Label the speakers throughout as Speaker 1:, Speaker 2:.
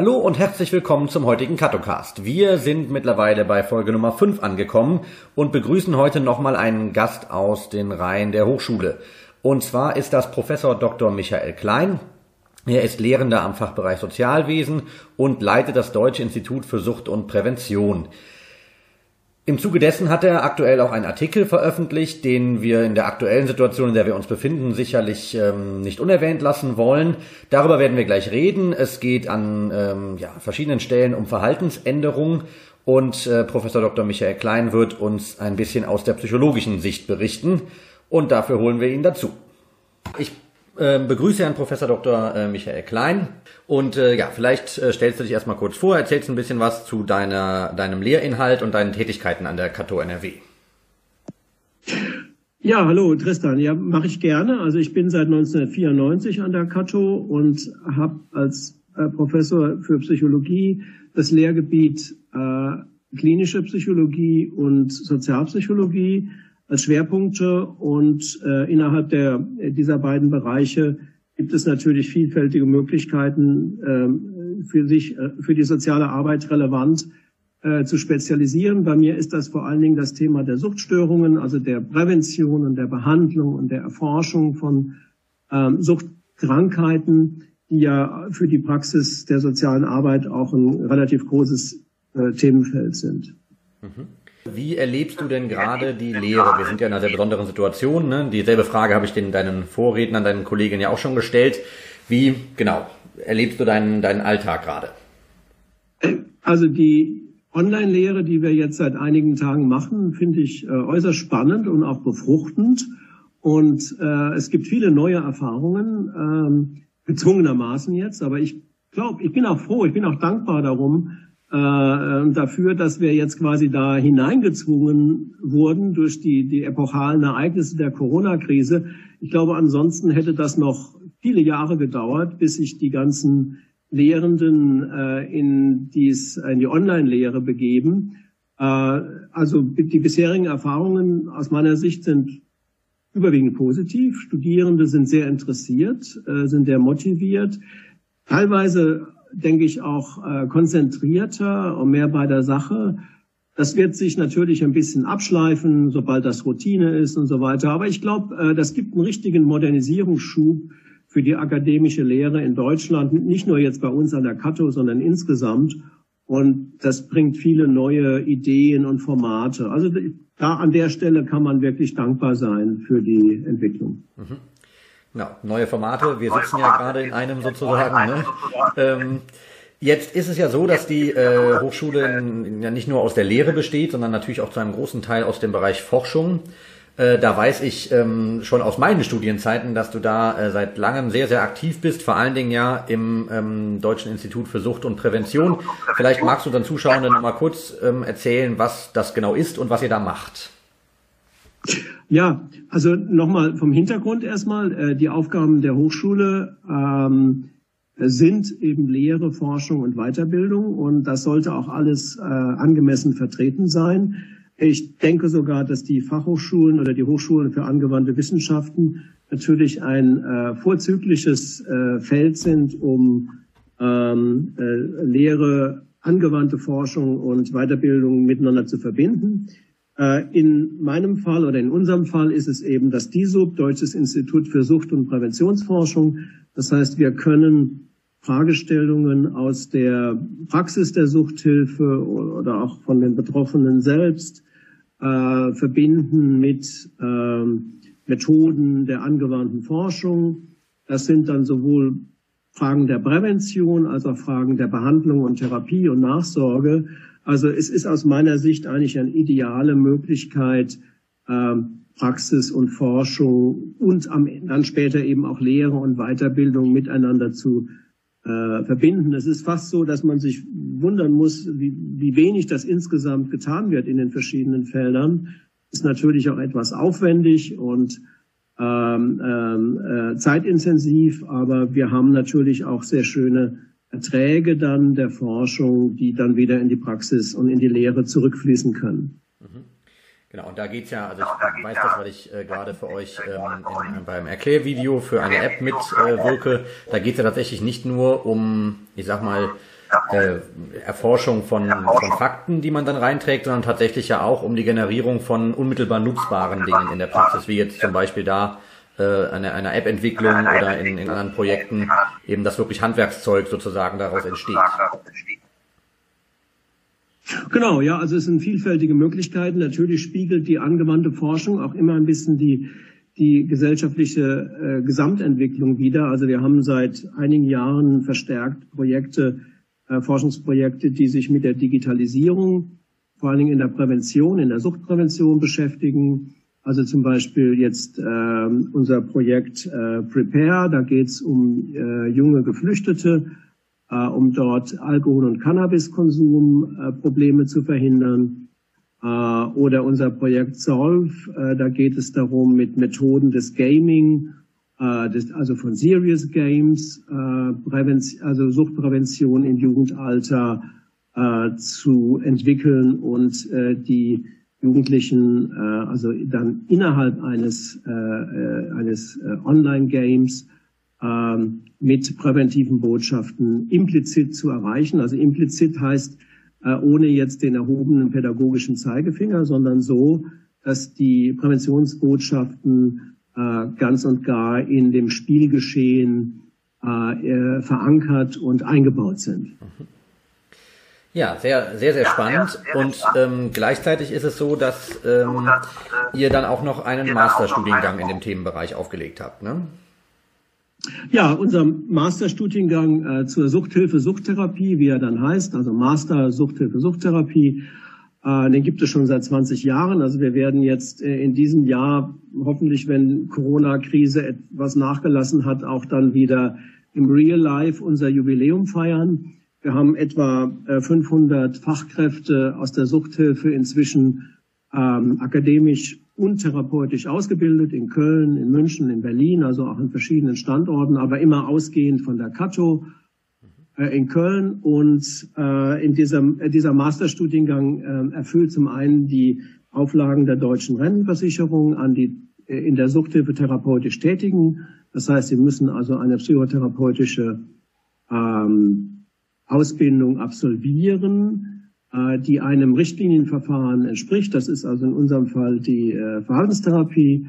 Speaker 1: Hallo und herzlich willkommen zum heutigen Katocast. Wir sind mittlerweile bei Folge Nummer 5 angekommen und begrüßen heute nochmal einen Gast aus den Reihen der Hochschule. Und zwar ist das Professor Dr. Michael Klein. Er ist Lehrender am Fachbereich Sozialwesen und leitet das Deutsche Institut für Sucht und Prävention. Im Zuge dessen hat er aktuell auch einen Artikel veröffentlicht, den wir in der aktuellen Situation, in der wir uns befinden, sicherlich ähm, nicht unerwähnt lassen wollen. Darüber werden wir gleich reden. Es geht an ähm, ja, verschiedenen Stellen um Verhaltensänderung und äh, Professor Dr. Michael Klein wird uns ein bisschen aus der psychologischen Sicht berichten und dafür holen wir ihn dazu. Ich äh, begrüße Herrn Professor Dr. Äh, Michael Klein. Und äh, ja, vielleicht äh, stellst du dich erstmal kurz vor, erzählst ein bisschen was zu deiner, deinem Lehrinhalt und deinen Tätigkeiten an der Kato NRW.
Speaker 2: Ja, hallo Tristan. Ja, mache ich gerne. Also ich bin seit 1994 an der Kato und habe als äh, Professor für Psychologie das Lehrgebiet äh, klinische Psychologie und Sozialpsychologie als Schwerpunkte und äh, innerhalb der, dieser beiden Bereiche gibt es natürlich vielfältige Möglichkeiten äh, für sich, äh, für die soziale Arbeit relevant äh, zu spezialisieren. Bei mir ist das vor allen Dingen das Thema der Suchtstörungen, also der Prävention und der Behandlung und der Erforschung von ähm, Suchtkrankheiten, die ja für die Praxis der sozialen Arbeit auch ein relativ großes äh, Themenfeld sind.
Speaker 1: Mhm. Wie erlebst du denn gerade die Lehre? Wir sind ja in einer sehr besonderen Situation. Ne? Dieselbe Frage habe ich den, deinen Vorrednern, deinen Kolleginnen ja auch schon gestellt. Wie, genau, erlebst du deinen, deinen Alltag gerade?
Speaker 2: Also die Online-Lehre, die wir jetzt seit einigen Tagen machen, finde ich äh, äußerst spannend und auch befruchtend. Und äh, es gibt viele neue Erfahrungen, ähm, gezwungenermaßen jetzt. Aber ich glaube, ich bin auch froh, ich bin auch dankbar darum, dafür, dass wir jetzt quasi da hineingezwungen wurden durch die, die epochalen Ereignisse der Corona-Krise. Ich glaube, ansonsten hätte das noch viele Jahre gedauert, bis sich die ganzen Lehrenden äh, in, dies, in die Online-Lehre begeben. Äh, also die bisherigen Erfahrungen aus meiner Sicht sind überwiegend positiv. Studierende sind sehr interessiert, äh, sind sehr motiviert. Teilweise denke ich, auch äh, konzentrierter und mehr bei der Sache. Das wird sich natürlich ein bisschen abschleifen, sobald das Routine ist und so weiter. Aber ich glaube, äh, das gibt einen richtigen Modernisierungsschub für die akademische Lehre in Deutschland, nicht nur jetzt bei uns an der Kato, sondern insgesamt. Und das bringt viele neue Ideen und Formate. Also da an der Stelle kann man wirklich dankbar sein für die Entwicklung.
Speaker 1: Mhm. Ja, neue Formate. Wir sitzen ja gerade in einem sozusagen. Ne? Ähm, jetzt ist es ja so, dass die äh, Hochschule ja nicht nur aus der Lehre besteht, sondern natürlich auch zu einem großen Teil aus dem Bereich Forschung. Äh, da weiß ich ähm, schon aus meinen Studienzeiten, dass du da äh, seit langem sehr, sehr aktiv bist, vor allen Dingen ja im ähm, Deutschen Institut für Sucht und Prävention. Vielleicht magst du dann Zuschauenden mal kurz ähm, erzählen, was das genau ist und was ihr da macht.
Speaker 2: Ja, also nochmal vom Hintergrund erstmal. Äh, die Aufgaben der Hochschule ähm, sind eben Lehre, Forschung und Weiterbildung und das sollte auch alles äh, angemessen vertreten sein. Ich denke sogar, dass die Fachhochschulen oder die Hochschulen für angewandte Wissenschaften natürlich ein äh, vorzügliches Feld sind, um ähm, äh, Lehre, angewandte Forschung und Weiterbildung miteinander zu verbinden. Äh, in meinem Fall oder in unserem Fall ist es eben das DISUB, Deutsches Institut für Sucht- und Präventionsforschung. Das heißt, wir können Fragestellungen aus der Praxis der Suchthilfe oder auch von den Betroffenen selbst äh, verbinden mit äh, Methoden der angewandten Forschung. Das sind dann sowohl Fragen der Prävention als auch Fragen der Behandlung und Therapie und Nachsorge. Also es ist aus meiner Sicht eigentlich eine ideale Möglichkeit, ähm, Praxis und Forschung und dann später eben auch Lehre und Weiterbildung miteinander zu äh, verbinden. Es ist fast so, dass man sich wundern muss, wie, wie wenig das insgesamt getan wird in den verschiedenen Feldern. Ist natürlich auch etwas aufwendig und ähm, ähm, äh, zeitintensiv, aber wir haben natürlich auch sehr schöne Erträge dann der Forschung, die dann wieder in die Praxis und in die Lehre zurückfließen können. Mhm.
Speaker 1: Genau, und da geht's ja, also ich weiß das, weil ich äh, gerade für euch ähm, in, beim Erklärvideo für eine App mitwirke. Äh, da geht's ja tatsächlich nicht nur um, ich sag mal, äh, Erforschung von, von Fakten, die man dann reinträgt, sondern tatsächlich ja auch um die Generierung von unmittelbar nutzbaren Dingen in der Praxis, wie jetzt zum Beispiel da äh, eine, eine App-Entwicklung oder in, in anderen Projekten eben das wirklich Handwerkszeug sozusagen daraus entsteht.
Speaker 2: Genau, ja, also es sind vielfältige Möglichkeiten. Natürlich spiegelt die angewandte Forschung auch immer ein bisschen die, die gesellschaftliche äh, Gesamtentwicklung wider. Also wir haben seit einigen Jahren verstärkt Projekte, äh, Forschungsprojekte, die sich mit der Digitalisierung, vor allen Dingen in der Prävention, in der Suchtprävention beschäftigen. Also zum Beispiel jetzt äh, unser Projekt äh, Prepare, da geht es um äh, junge Geflüchtete, äh, um dort Alkohol- und Cannabiskonsum äh, Probleme zu verhindern. Oder unser Projekt Solve, da geht es darum, mit Methoden des Gaming, äh, des, also von Serious Games, äh, also Suchtprävention im Jugendalter äh, zu entwickeln und äh, die Jugendlichen, äh, also dann innerhalb eines, äh, äh eines äh, Online-Games ähm, mit präventiven Botschaften implizit zu erreichen. Also implizit heißt, äh, ohne jetzt den erhobenen pädagogischen Zeigefinger, sondern so, dass die Präventionsbotschaften ganz und gar in dem Spielgeschehen äh, verankert und eingebaut sind.
Speaker 1: Ja, sehr, sehr, sehr spannend. Und ähm, gleichzeitig ist es so, dass ähm, ihr dann auch noch einen Masterstudiengang in dem Themenbereich aufgelegt habt, ne?
Speaker 2: Ja, unser Masterstudiengang äh, zur Suchthilfe, Suchttherapie, wie er dann heißt, also Master Suchthilfe, Suchttherapie, äh, den gibt es schon seit 20 Jahren. Also wir werden jetzt äh, in diesem Jahr hoffentlich, wenn Corona-Krise etwas nachgelassen hat, auch dann wieder im Real Life unser Jubiläum feiern. Wir haben etwa äh, 500 Fachkräfte aus der Suchthilfe inzwischen ähm, akademisch und therapeutisch ausgebildet in Köln, in München, in Berlin, also auch in verschiedenen Standorten, aber immer ausgehend von der Kato äh, in Köln. Und äh, in diesem, äh, dieser Masterstudiengang äh, erfüllt zum einen die Auflagen der deutschen Rentenversicherung an die äh, in der Suchthilfe therapeutisch Tätigen. Das heißt, sie müssen also eine psychotherapeutische ähm, Ausbildung absolvieren äh, die einem Richtlinienverfahren entspricht. Das ist also in unserem Fall die äh, Verhaltenstherapie.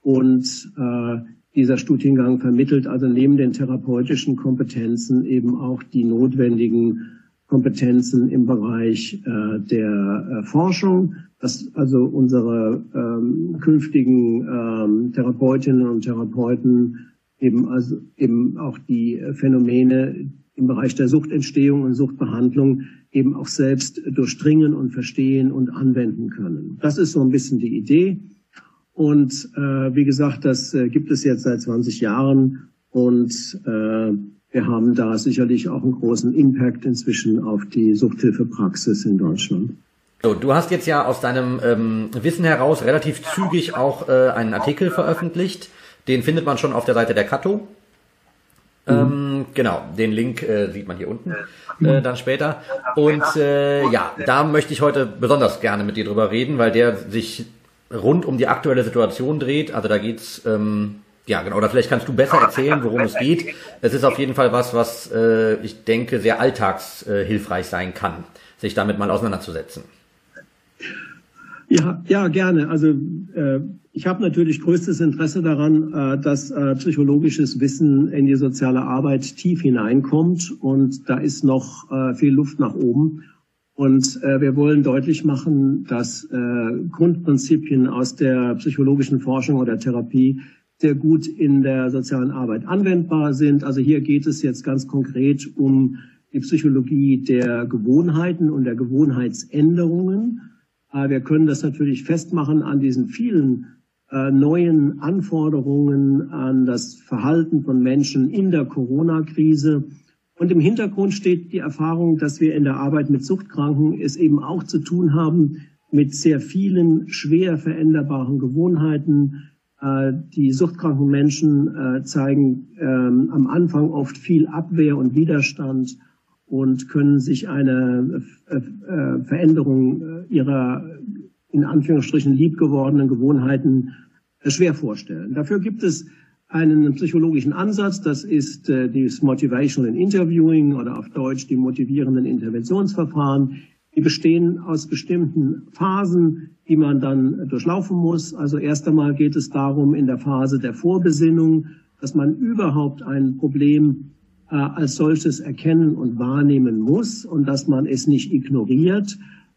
Speaker 2: Und äh, dieser Studiengang vermittelt also neben den therapeutischen Kompetenzen eben auch die notwendigen Kompetenzen im Bereich äh, der äh, Forschung, dass also unsere ähm, künftigen ähm, Therapeutinnen und Therapeuten eben also eben auch die Phänomene im Bereich der Suchtentstehung und Suchtbehandlung eben auch selbst durchdringen und verstehen und anwenden können. Das ist so ein bisschen die Idee. Und äh, wie gesagt, das äh, gibt es jetzt seit 20 Jahren und äh, wir haben da sicherlich auch einen großen Impact inzwischen auf die Suchthilfepraxis in Deutschland.
Speaker 1: So, du hast jetzt ja aus deinem ähm, Wissen heraus relativ zügig auch äh, einen Artikel veröffentlicht. Den findet man schon auf der Seite der Kato. Mhm. Ähm, genau, den Link äh, sieht man hier unten äh, dann später. Und äh, ja, da möchte ich heute besonders gerne mit dir drüber reden, weil der sich rund um die aktuelle Situation dreht. Also da geht's ähm, ja genau, oder vielleicht kannst du besser erzählen, worum es geht. Es ist auf jeden Fall was, was äh, ich denke sehr alltagshilfreich sein kann, sich damit mal auseinanderzusetzen.
Speaker 2: Ja, ja, gerne. Also äh, ich habe natürlich größtes Interesse daran, äh, dass äh, psychologisches Wissen in die soziale Arbeit tief hineinkommt und da ist noch äh, viel Luft nach oben. Und äh, wir wollen deutlich machen, dass äh, Grundprinzipien aus der psychologischen Forschung oder Therapie sehr gut in der sozialen Arbeit anwendbar sind. Also hier geht es jetzt ganz konkret um die Psychologie der Gewohnheiten und der Gewohnheitsänderungen. Äh, wir können das natürlich festmachen an diesen vielen äh, neuen Anforderungen an das Verhalten von Menschen in der Corona-Krise. Und im Hintergrund steht die Erfahrung, dass wir in der Arbeit mit Suchtkranken es eben auch zu tun haben mit sehr vielen schwer veränderbaren Gewohnheiten. Äh, die suchtkranken Menschen zeigen ähm, am Anfang oft viel Abwehr und Widerstand und können sich eine äh, äh, Veränderung äh, ihrer in Anführungsstrichen liebgewordenen Gewohnheiten schwer vorstellen. Dafür gibt es einen psychologischen Ansatz, das ist äh, das Motivational Interviewing oder auf Deutsch die motivierenden Interventionsverfahren. Die bestehen aus bestimmten Phasen, die man dann durchlaufen muss. Also erst einmal geht es darum, in der Phase der Vorbesinnung, dass man überhaupt ein Problem äh, als solches erkennen und wahrnehmen muss und dass man es nicht ignoriert.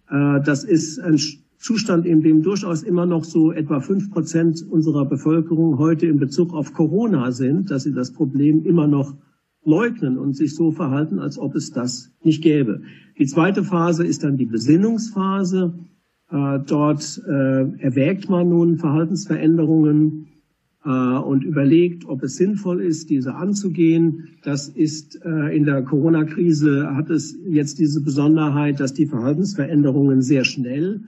Speaker 2: Äh, das ist ein Zustand, in dem durchaus immer noch so etwa fünf Prozent unserer Bevölkerung heute in Bezug auf Corona sind, dass sie das Problem immer noch leugnen und sich so verhalten, als ob es das nicht gäbe. Die zweite Phase ist dann die Besinnungsphase. Äh, dort äh, erwägt man nun Verhaltensveränderungen äh, und überlegt, ob es sinnvoll ist, diese anzugehen. Das ist in der Corona-Krise hat es jetzt diese Besonderheit, dass die Verhaltensveränderungen sehr schnell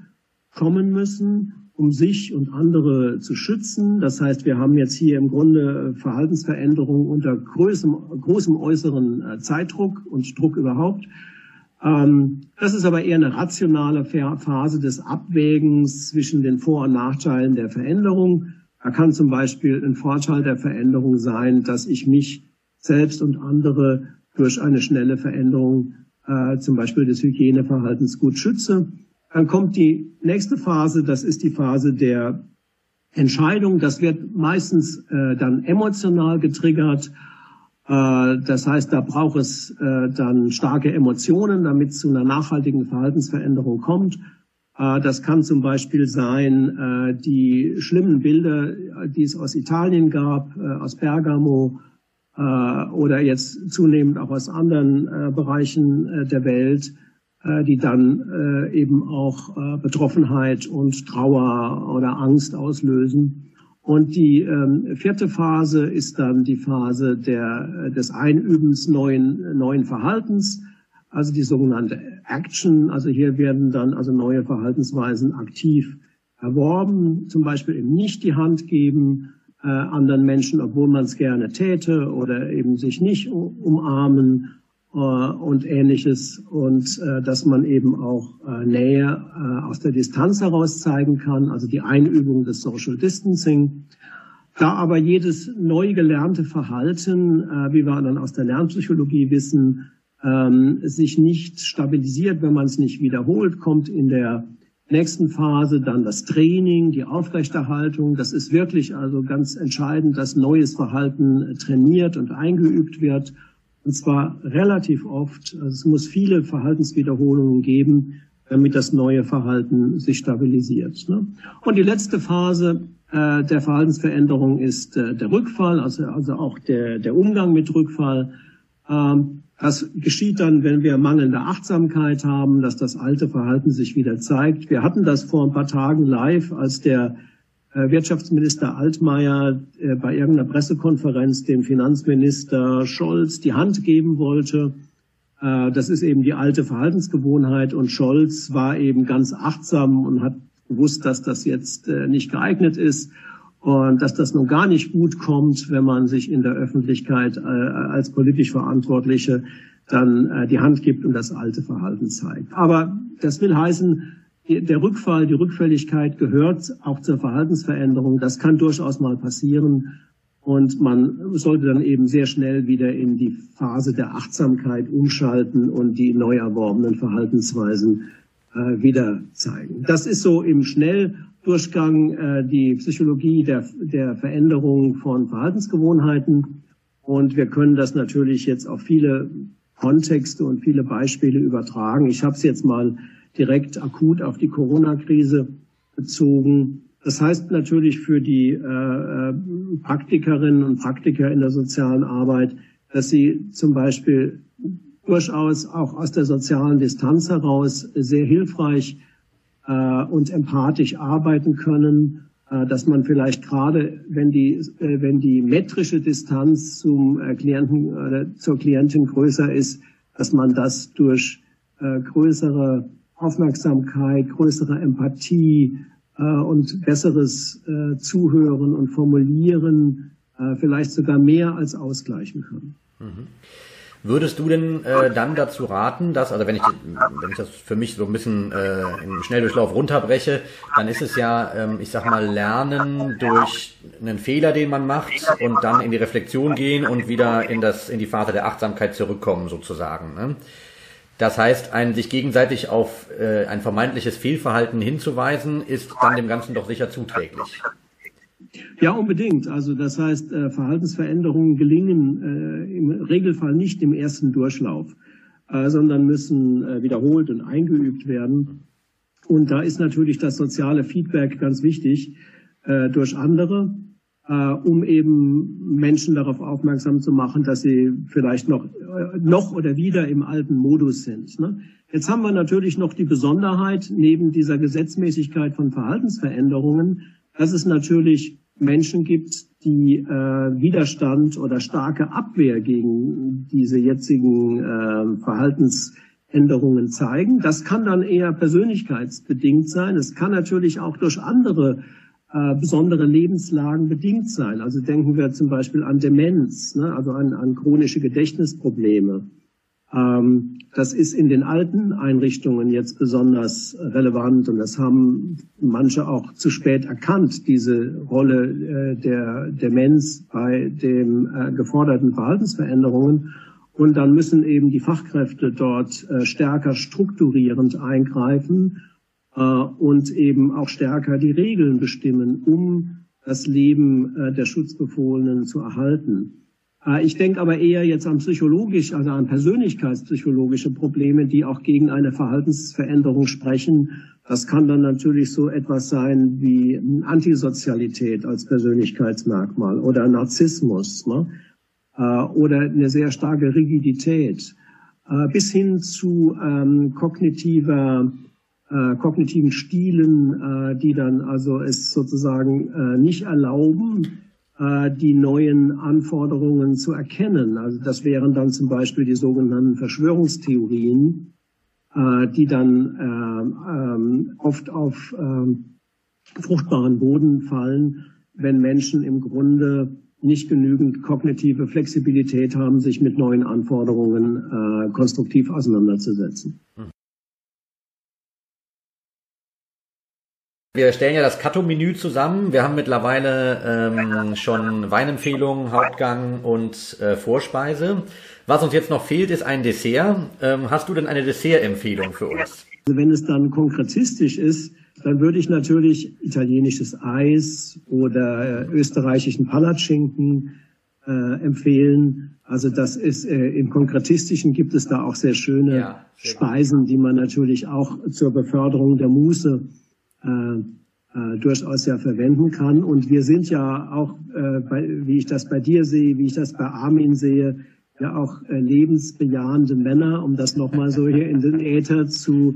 Speaker 2: kommen müssen, um sich und andere zu schützen. Das heißt, wir haben jetzt hier im Grunde Verhaltensveränderungen unter großem, großem äußeren äh, Zeitdruck und Druck überhaupt. Ähm, das ist aber eher eine rationale Phase des Abwägens zwischen den Vor- und Nachteilen der Veränderung. Da kann zum Beispiel ein Vorteil der Veränderung sein, dass ich mich selbst und andere durch eine schnelle Veränderung äh, zum Beispiel des Hygieneverhaltens gut schütze. Dann kommt die nächste Phase, das ist die Phase der Entscheidung. Das wird meistens äh, dann emotional getriggert. Äh, das heißt, da braucht es äh, dann starke Emotionen, damit es zu einer nachhaltigen Verhaltensveränderung kommt. Äh, das kann zum Beispiel sein, die schlimmen Bilder, die es aus Italien gab, aus Bergamo, oder jetzt zunehmend auch aus anderen Bereichen der Welt, die dann äh, eben auch äh, Betroffenheit und Trauer oder Angst auslösen. Und die ähm, vierte Phase ist dann die Phase der, des Einübens neuen, neuen Verhaltens, also die sogenannte Action. Also hier werden dann also neue Verhaltensweisen aktiv erworben, zum Beispiel eben nicht die Hand geben äh, anderen Menschen, obwohl man es gerne täte, oder eben sich nicht umarmen äh, und ähnliches und äh, dass man eben auch äh, Nähe äh, aus der Distanz heraus zeigen kann, also die Einübung des Social Distancing. Da aber jedes neu gelernte Verhalten, äh, wie wir dann aus der Lernpsychologie wissen, ähm, sich nicht stabilisiert, wenn man es nicht wiederholt, kommt in der nächsten Phase dann das Training, die Aufrechterhaltung. Das ist wirklich also ganz entscheidend, dass neues Verhalten trainiert und eingeübt wird und zwar relativ oft. Also es muss viele Verhaltenswiederholungen geben, damit das neue Verhalten sich stabilisiert. Ne? Und die letzte Phase äh, der Verhaltensveränderung ist äh, der Rückfall, also, also auch der, der Umgang mit Rückfall. Ähm, das geschieht dann, wenn wir mangelnde Achtsamkeit haben, dass das alte Verhalten sich wieder zeigt. Wir hatten das vor ein paar Tagen live, als der Wirtschaftsminister Altmaier äh, bei irgendeiner Pressekonferenz dem Finanzminister Scholz die Hand geben wollte. Äh, das ist eben die alte Verhaltensgewohnheit und Scholz war eben ganz achtsam und hat gewusst, dass das jetzt nicht geeignet ist und dass das nun gar nicht gut kommt, wenn man sich in der Öffentlichkeit als politisch Verantwortliche dann die Hand gibt und das alte Verhalten zeigt. Aber das will heißen, der Rückfall, die Rückfälligkeit gehört auch zur Verhaltensveränderung. Das kann durchaus mal passieren. Und man sollte dann eben sehr schnell wieder in die Phase der Achtsamkeit umschalten und die neu erworbenen Verhaltensweisen äh, wieder zeigen. Das ist so im Schnelldurchgang äh, die Psychologie der, der Veränderung von Verhaltensgewohnheiten. Und wir können das natürlich jetzt auf viele Kontexte und viele Beispiele übertragen. Ich habe es jetzt mal direkt akut auf die Corona-Krise bezogen. Das heißt natürlich für die äh, äh, Praktikerinnen und Praktiker in der sozialen Arbeit, dass sie zum Beispiel durchaus auch aus der sozialen Distanz heraus sehr hilfreich äh, und empathisch arbeiten können, dass man vielleicht gerade, wenn die, äh, wenn die metrische Distanz zum äh, Klienten oder zur Klientin größer ist, dass man das durch äh, größere Aufmerksamkeit, größere Empathie äh, und besseres äh, Zuhören und Formulieren äh, vielleicht sogar mehr als ausgleichen kann. Mhm.
Speaker 1: Würdest du denn äh, dann dazu raten, dass, also wenn ich, wenn ich das für mich so ein bisschen äh, im Schnelldurchlauf runterbreche, dann ist es ja, ähm, ich sag mal, Lernen durch einen Fehler, den man macht und dann in die Reflexion gehen und wieder in das, in die Phase der Achtsamkeit zurückkommen sozusagen. Ne? Das heißt, ein sich gegenseitig auf äh, ein vermeintliches Fehlverhalten hinzuweisen, ist dann dem Ganzen doch sicher zuträglich.
Speaker 2: Ja, unbedingt. Also das heißt, äh, Verhaltensveränderungen gelingen äh, im Regelfall nicht im ersten Durchlauf, äh, sondern müssen wiederholt und eingeübt werden. Und da ist natürlich das soziale Feedback ganz wichtig durch andere, um eben Menschen darauf aufmerksam zu machen, dass sie vielleicht noch, noch oder wieder im alten Modus sind. Ne? Jetzt haben wir natürlich noch die Besonderheit neben dieser Gesetzmäßigkeit von Verhaltensveränderungen, dass es natürlich Menschen gibt, die äh, Widerstand oder starke Abwehr gegen diese jetzigen äh, Verhaltensänderungen zeigen. Das kann dann eher persönlichkeitsbedingt sein. Es kann natürlich auch durch andere äh, besondere Lebenslagen bedingt sein. Also denken wir zum Beispiel an Demenz, ne? also an, an chronische Gedächtnisprobleme. Ähm, das ist in den alten Einrichtungen jetzt besonders relevant und das haben manche auch zu spät erkannt, diese Rolle äh, der Demenz bei den äh, geforderten Verhaltensveränderungen. Und dann müssen eben die Fachkräfte dort äh, stärker strukturierend eingreifen und eben auch stärker die Regeln bestimmen, um das Leben der Schutzbefohlenen zu erhalten. Äh, ich denke aber eher jetzt an psychologisch, also an persönlichkeitspsychologische Probleme, die auch gegen eine Verhaltensveränderung sprechen. Das kann dann natürlich so etwas sein wie Antisozialität als Persönlichkeitsmerkmal oder Narzissmus ne? Äh, oder eine sehr starke Rigidität äh, bis hin zu ähm, kognitiver äh, kognitiven Stilen, äh, die dann also es sozusagen äh, nicht erlauben, äh, die neuen Anforderungen zu erkennen. Also das wären dann zum Beispiel die sogenannten Verschwörungstheorien, äh, die dann äh, ähm, oft auf ähm, fruchtbaren Boden fallen, wenn Menschen im Grunde nicht genügend kognitive Flexibilität haben, sich mit neuen Anforderungen konstruktiv auseinanderzusetzen. Hm.
Speaker 1: Wir stellen ja das Katto-Menü zusammen. Wir haben mittlerweile ähm, schon Weinempfehlungen, Hauptgang und äh, Vorspeise. Was uns jetzt noch fehlt, ist ein Dessert. Ähm, hast du denn eine Dessertempfehlung für uns?
Speaker 2: Also wenn es dann konkretistisch ist, dann würde ich natürlich italienisches Eis oder äh, österreichischen Palatschinken äh, empfehlen. Also das ist äh, im Konkretistischen gibt es da auch sehr schöne ja, sehr Speisen, die man natürlich auch zur Beförderung der Muße äh, äh, durchaus ja verwenden kann. Und wir sind ja auch, äh, bei, wie ich das bei dir sehe, wie ich das bei Armin sehe, ja auch äh, lebensbejahende Männer, um das nochmal so hier in den Äther zu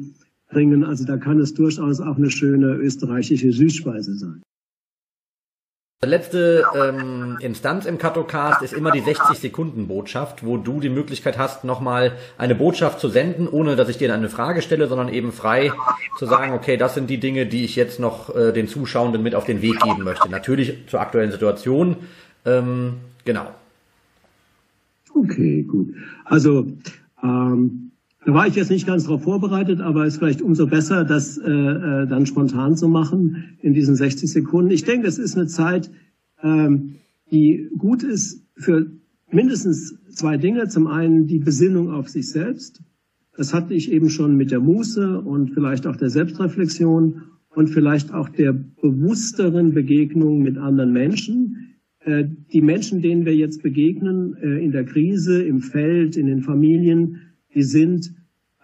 Speaker 2: bringen. Also da kann es durchaus auch eine schöne österreichische Süßspeise sein.
Speaker 1: Letzte ähm, Instanz im Katocast ist immer die 60-Sekunden-Botschaft, wo du die Möglichkeit hast, nochmal eine Botschaft zu senden, ohne dass ich dir eine Frage stelle, sondern eben frei zu sagen, okay, das sind die Dinge, die ich jetzt noch äh, den Zuschauenden mit auf den Weg geben möchte. Natürlich zur aktuellen Situation. Ähm, genau.
Speaker 2: Okay, gut. Also ähm, da war ich jetzt nicht ganz darauf vorbereitet, aber es ist vielleicht umso besser, das äh, äh, dann spontan zu machen in diesen 60 Sekunden. Ich denke, es ist eine Zeit, ähm, die gut ist für mindestens zwei Dinge. Zum einen die Besinnung auf sich selbst. Das hatte ich eben schon mit der Muße und vielleicht auch der Selbstreflexion und vielleicht auch der bewussteren Begegnung mit anderen Menschen. Äh, die Menschen, denen wir jetzt begegnen, äh, in der Krise, im Feld, in den Familien, die sind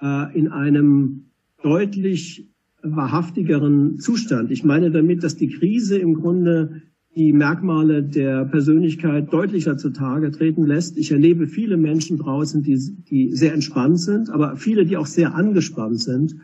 Speaker 2: äh, in einem deutlich wahrhaftigeren Zustand. Ich meine damit, dass die Krise im Grunde die Merkmale der Persönlichkeit deutlicher zutage treten lässt. Ich erlebe viele Menschen draußen, die, die sehr entspannt sind, aber viele, die auch sehr angespannt sind.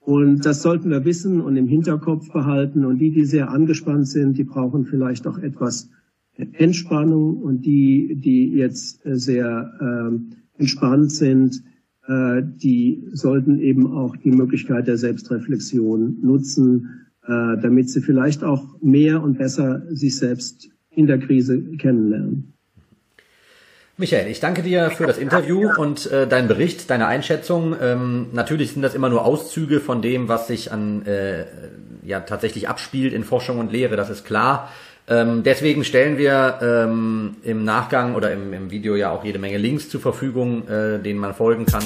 Speaker 2: Und das sollten wir wissen und im Hinterkopf behalten. Und die, die sehr angespannt sind, die brauchen vielleicht auch etwas Entspannung. Und die, die jetzt sehr äh, entspannt sind, äh, die sollten eben auch die Möglichkeit der Selbstreflexion nutzen, äh, damit sie vielleicht auch mehr und besser sich selbst in der Krise kennenlernen.
Speaker 1: Michael, ich danke dir für das Interview und äh, deinen Bericht, deine Einschätzung. Ähm, natürlich sind das immer nur Auszüge von dem, was sich an äh, ja tatsächlich abspielt in Forschung und Lehre, das ist klar. Ähm, deswegen stellen wir ähm, im Nachgang oder im, im Video ja auch jede Menge Links zur Verfügung, äh, denen man folgen kann.